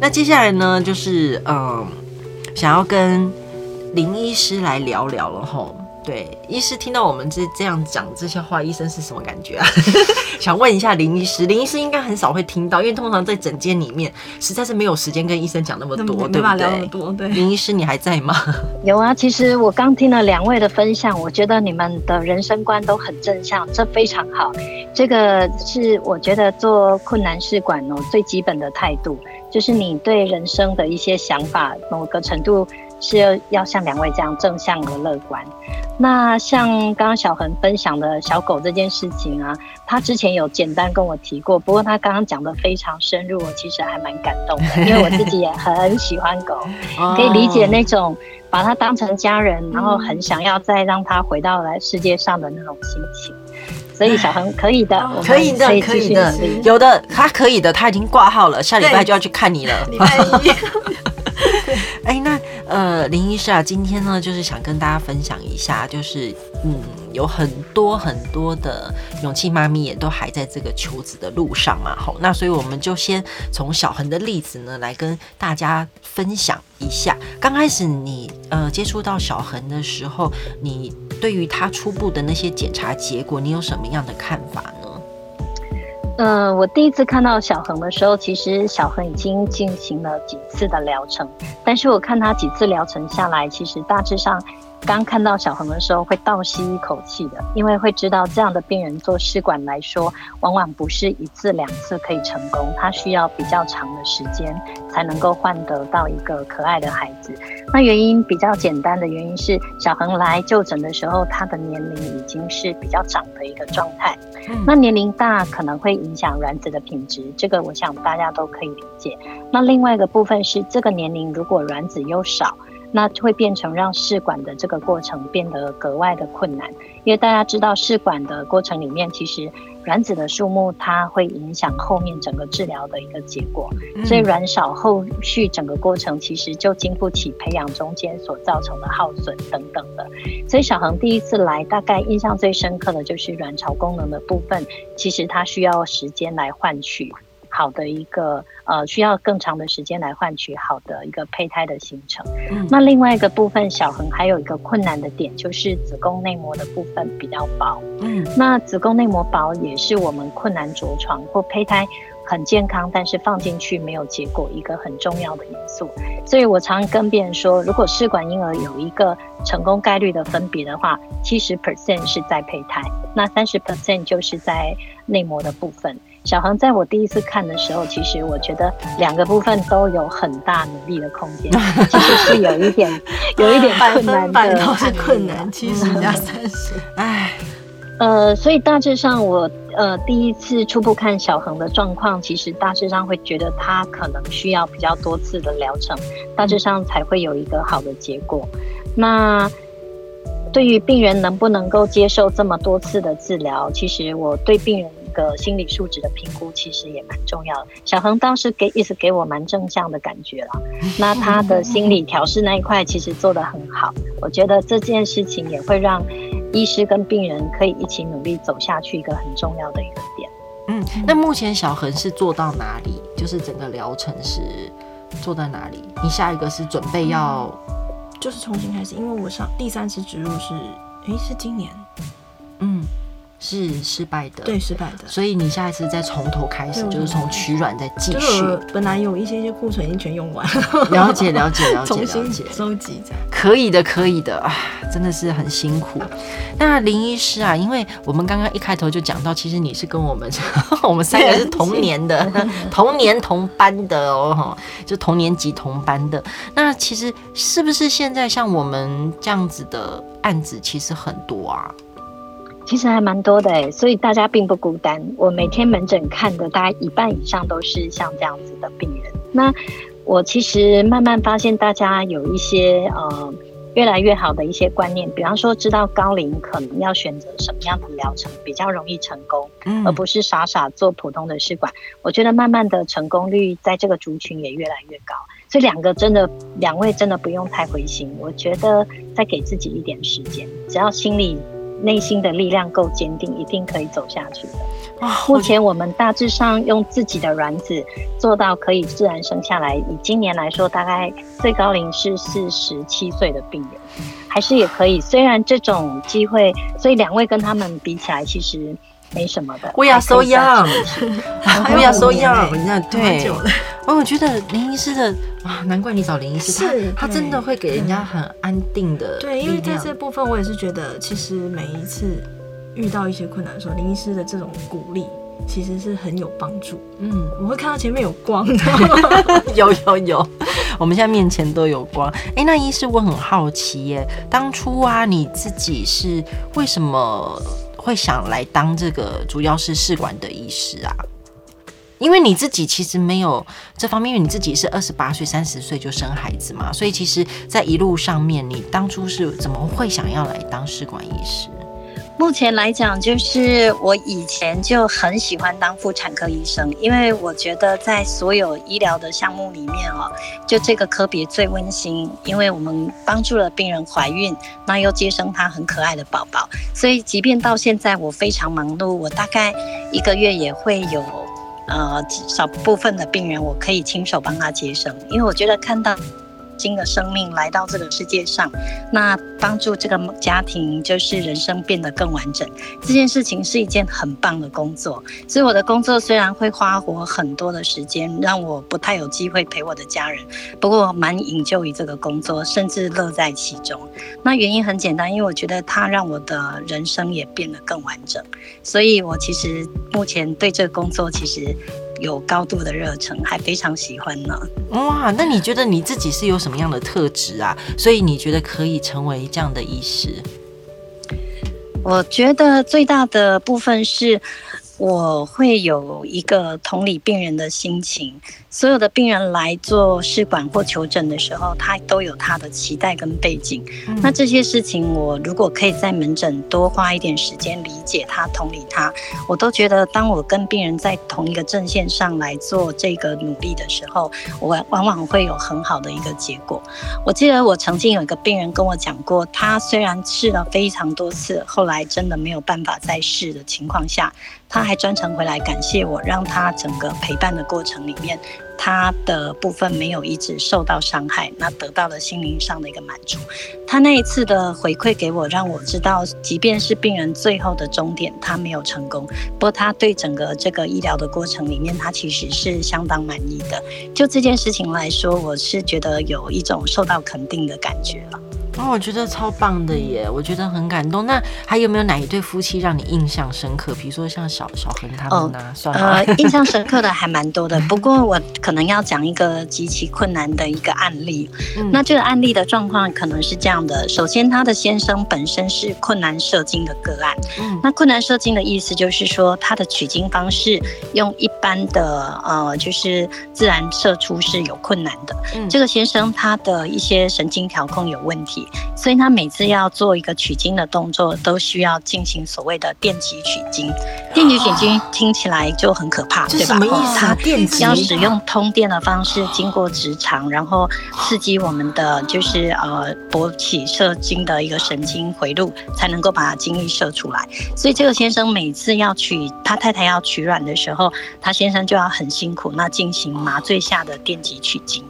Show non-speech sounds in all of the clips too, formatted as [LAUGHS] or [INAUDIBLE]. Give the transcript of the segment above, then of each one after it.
那接下来呢，就是嗯，想要跟林医师来聊聊了吼。对，医师听到我们这这样讲这些话，医生是什么感觉啊？[LAUGHS] 想问一下林医师，林医师应该很少会听到，因为通常在诊间里面实在是没有时间跟医生讲那么多，对不对？林医师，你还在吗？[LAUGHS] 有啊，其实我刚听了两位的分享，我觉得你们的人生观都很正向，这非常好。这个是我觉得做困难试管哦最基本的态度，就是你对人生的一些想法，某个程度。是要要像两位这样正向而乐观。那像刚刚小恒分享的小狗这件事情啊，他之前有简单跟我提过，不过他刚刚讲的非常深入，我其实还蛮感动的，因为我自己也 [LAUGHS] 很喜欢狗，可以理解那种把它当成家人，然后很想要再让它回到来世界上的那种心情。所以小恒可以的，可以的，可以的，有的他可以的，他已经挂号了，下礼拜就要去看你了。礼拜一。[LAUGHS] [LAUGHS] 哎，那呃，林医师啊，今天呢，就是想跟大家分享一下，就是嗯，有很多很多的勇气妈咪也都还在这个求子的路上嘛，好，那所以我们就先从小恒的例子呢，来跟大家分享一下。刚开始你呃接触到小恒的时候，你对于他初步的那些检查结果，你有什么样的看法？嗯、我第一次看到小恒的时候，其实小恒已经进行了几次的疗程，但是我看他几次疗程下来，其实大致上。刚看到小恒的时候，会倒吸一口气的，因为会知道这样的病人做试管来说，往往不是一次两次可以成功，他需要比较长的时间才能够换得到一个可爱的孩子。那原因比较简单的原因是，小恒来就诊的时候，他的年龄已经是比较长的一个状态。那年龄大可能会影响卵子的品质，这个我想大家都可以理解。那另外一个部分是，这个年龄如果卵子又少。那会变成让试管的这个过程变得格外的困难，因为大家知道试管的过程里面，其实卵子的数目它会影响后面整个治疗的一个结果，所以卵少后续整个过程其实就经不起培养中间所造成的耗损等等的。所以小恒第一次来，大概印象最深刻的就是卵巢功能的部分，其实它需要时间来换取。好的一个呃，需要更长的时间来换取好的一个胚胎的形成。嗯。那另外一个部分，小恒还有一个困难的点，就是子宫内膜的部分比较薄。嗯。那子宫内膜薄也是我们困难着床或胚胎很健康，但是放进去没有结果一个很重要的因素。所以我常跟别人说，如果试管婴儿有一个成功概率的分别的话，七十 percent 是在胚胎，那三十 percent 就是在内膜的部分。小恒在我第一次看的时候，其实我觉得两个部分都有很大努力的空间，[LAUGHS] 其实是有一点，[LAUGHS] 有一点困难的，都是困难，[LAUGHS] 七十加三十，哎，呃，所以大致上我呃第一次初步看小恒的状况，其实大致上会觉得他可能需要比较多次的疗程，大致上才会有一个好的结果。那对于病人能不能够接受这么多次的治疗，其实我对病人。个心理素质的评估其实也蛮重要的。小恒当时给一直给我蛮正向的感觉了，[LAUGHS] 那他的心理调试那一块其实做得很好。我觉得这件事情也会让医师跟病人可以一起努力走下去，一个很重要的一个点。嗯，那目前小恒是做到哪里？就是整个疗程是做到哪里？你下一个是准备要，就是重新开始，因为我上第三次植入是，诶，是今年，嗯。是失败的，对，失败的。所以你下一次再从头开始，就是从取卵再继续。本来有一些些库存已经全用完了，了解了解了解，重新收集这样。可以的，可以的啊，真的是很辛苦。那林医师啊，因为我们刚刚一开头就讲到，其实你是跟我们 [LAUGHS] 我们三个是同年的，同年同班的哦，就同年级同班的。那其实是不是现在像我们这样子的案子其实很多啊？其实还蛮多的诶，所以大家并不孤单。我每天门诊看的大概一半以上都是像这样子的病人。那我其实慢慢发现，大家有一些呃越来越好的一些观念，比方说知道高龄可能要选择什么样的疗程比较容易成功，嗯，而不是傻傻做普通的试管。我觉得慢慢的成功率在这个族群也越来越高。所以两个真的两位真的不用太灰心，我觉得再给自己一点时间，只要心里。内心的力量够坚定，一定可以走下去的。目前我们大致上用自己的卵子做到可以自然生下来。以今年来说，大概最高龄是四十七岁的病人，还是也可以。虽然这种机会，所以两位跟他们比起来，其实没什么的。We are so young，We are so young。[LAUGHS] 你看，对，哦，我觉得林医师的啊，难怪你找林医师，他他真的会给人家很安定的。对，因为在这部分，我也是觉得，其实每一次。遇到一些困难的时候，林医师的这种鼓励其实是很有帮助。嗯，我会看到前面有光 [LAUGHS] 的，有有有，我们现在面前都有光。哎、欸，那医师我很好奇耶，当初啊，你自己是为什么会想来当这个主要是试管的医师啊？因为你自己其实没有这方面，因为你自己是二十八岁、三十岁就生孩子嘛，所以其实，在一路上面，你当初是怎么会想要来当试管医师？目前来讲，就是我以前就很喜欢当妇产科医生，因为我觉得在所有医疗的项目里面哦，就这个科别最温馨，因为我们帮助了病人怀孕，那又接生她很可爱的宝宝，所以即便到现在我非常忙碌，我大概一个月也会有呃少部分的病人，我可以亲手帮他接生，因为我觉得看到。新的生命来到这个世界上，那帮助这个家庭就是人生变得更完整。这件事情是一件很棒的工作，所以我的工作虽然会花我很多的时间，让我不太有机会陪我的家人，不过蛮享受于这个工作，甚至乐在其中。那原因很简单，因为我觉得它让我的人生也变得更完整，所以我其实目前对这个工作其实。有高度的热忱，还非常喜欢呢。哇，那你觉得你自己是有什么样的特质啊？所以你觉得可以成为这样的医师？我觉得最大的部分是。我会有一个同理病人的心情。所有的病人来做试管或求诊的时候，他都有他的期待跟背景。那这些事情，我如果可以在门诊多花一点时间理解他、同理他，我都觉得，当我跟病人在同一个阵线上来做这个努力的时候，我往往会有很好的一个结果。我记得我曾经有一个病人跟我讲过，他虽然试了非常多次，后来真的没有办法再试的情况下，他还专程回来感谢我，让他整个陪伴的过程里面，他的部分没有一直受到伤害，那得到了心灵上的一个满足。他那一次的回馈给我，让我知道，即便是病人最后的终点他没有成功，不过他对整个这个医疗的过程里面，他其实是相当满意的。就这件事情来说，我是觉得有一种受到肯定的感觉了。哦，我觉得超棒的耶，我觉得很感动。那还有没有哪一对夫妻让你印象深刻？比如说像小小恒他们啊，哦、算了，呃，[LAUGHS] 印象深刻的还蛮多的。不过我可能要讲一个极其困难的一个案例。嗯、那这个案例的状况可能是这样的：首先，他的先生本身是困难射精的个案。嗯，那困难射精的意思就是说，他的取精方式用一般的呃，就是自然射出是有困难的。嗯，这个先生他的一些神经调控有问题。所以他每次要做一个取精的动作，都需要进行所谓的电极取精。电极取精听起来就很可怕，对吧？什么意思？要使用通电的方式，经过直肠，然后刺激我们的就是呃勃起射精的一个神经回路，才能够把精液射出来。所以这个先生每次要取他太太要取卵的时候，他先生就要很辛苦，那进行麻醉下的电极取精。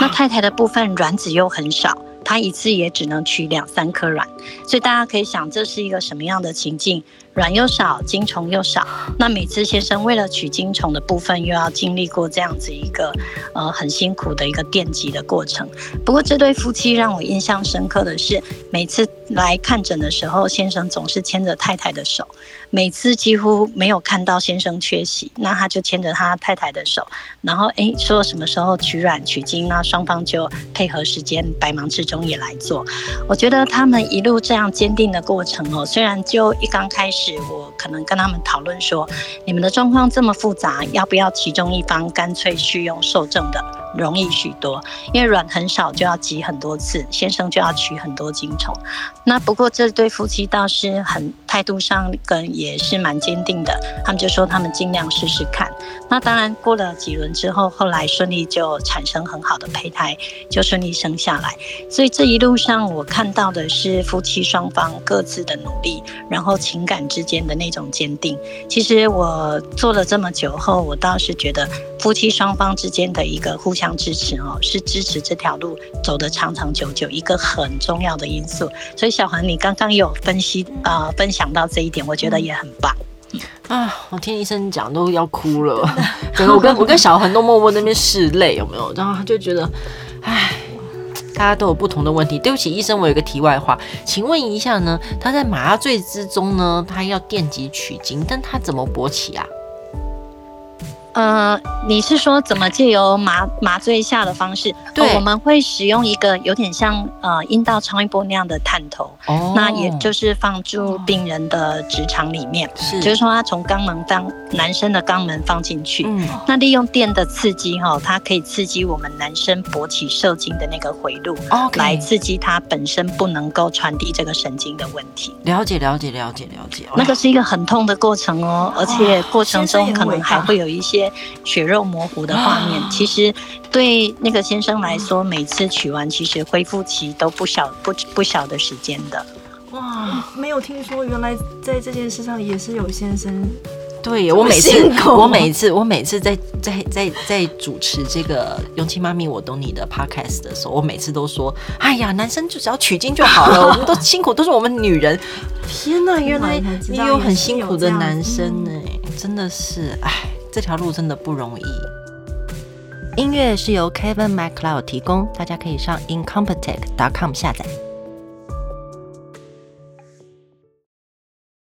那太太的部分卵子又很少。他一次也只能取两三颗卵，所以大家可以想，这是一个什么样的情境？卵又少，精虫又少，那每次先生为了取精虫的部分，又要经历过这样子一个呃很辛苦的一个电击的过程。不过这对夫妻让我印象深刻的是，每次来看诊的时候，先生总是牵着太太的手，每次几乎没有看到先生缺席，那他就牵着他太太的手，然后诶说什么时候取卵取精，那双方就配合时间，百忙之中也来做。我觉得他们一路这样坚定的过程哦，虽然就一刚开始。是我可能跟他们讨论说，你们的状况这么复杂，要不要其中一方干脆去用受证的？容易许多，因为卵很少就要挤很多次，先生就要取很多精虫。那不过这对夫妻倒是很态度上跟也是蛮坚定的，他们就说他们尽量试试看。那当然过了几轮之后，后来顺利就产生很好的胚胎，就顺利生下来。所以这一路上我看到的是夫妻双方各自的努力，然后情感之间的那种坚定。其实我做了这么久后，我倒是觉得夫妻双方之间的一个互相支持哦，是支持这条路走得长长久久一个很重要的因素。所以小恒，你刚刚有分析啊、呃，分享到这一点，我觉得也很棒。啊，我听医生讲都要哭了，[LAUGHS] 整个我跟我跟小恒都默默那边拭泪，有没有？然后他就觉得，唉。大家都有不同的问题。对不起，医生，我有个题外话，请问一下呢，他在麻醉之中呢，他要电极取精，但他怎么勃起啊？呃，你是说怎么借由麻麻醉下的方式？对、哦，我们会使用一个有点像呃阴道超音波那样的探头，哦，那也就是放入病人的直肠里面，是，就是说他从肛门当男生的肛门放进去，嗯，那利用电的刺激哈、哦，它可以刺激我们男生勃起射精的那个回路，哦来刺激他本身不能够传递这个神经的问题。了解，了解，了解，了解。那个是一个很痛的过程哦，而且过程中可能还会有一些。血肉模糊的画面，其实对那个先生来说，每次取完，其实恢复期都不小不不小的时间的。哇，没有听说，原来在这件事上也是有先生。对，我每次我每次我每次在在在在主持这个勇气妈咪我懂你的 podcast 的时候，我每次都说，哎呀，男生就只要取经就好了，[LAUGHS] 我们都辛苦都是我们女人。天哪，原来也有很辛苦的男生呢，真的是哎。这条路真的不容易。音乐是由 Kevin MacLeod 提供，大家可以上 incompetech.com 下载。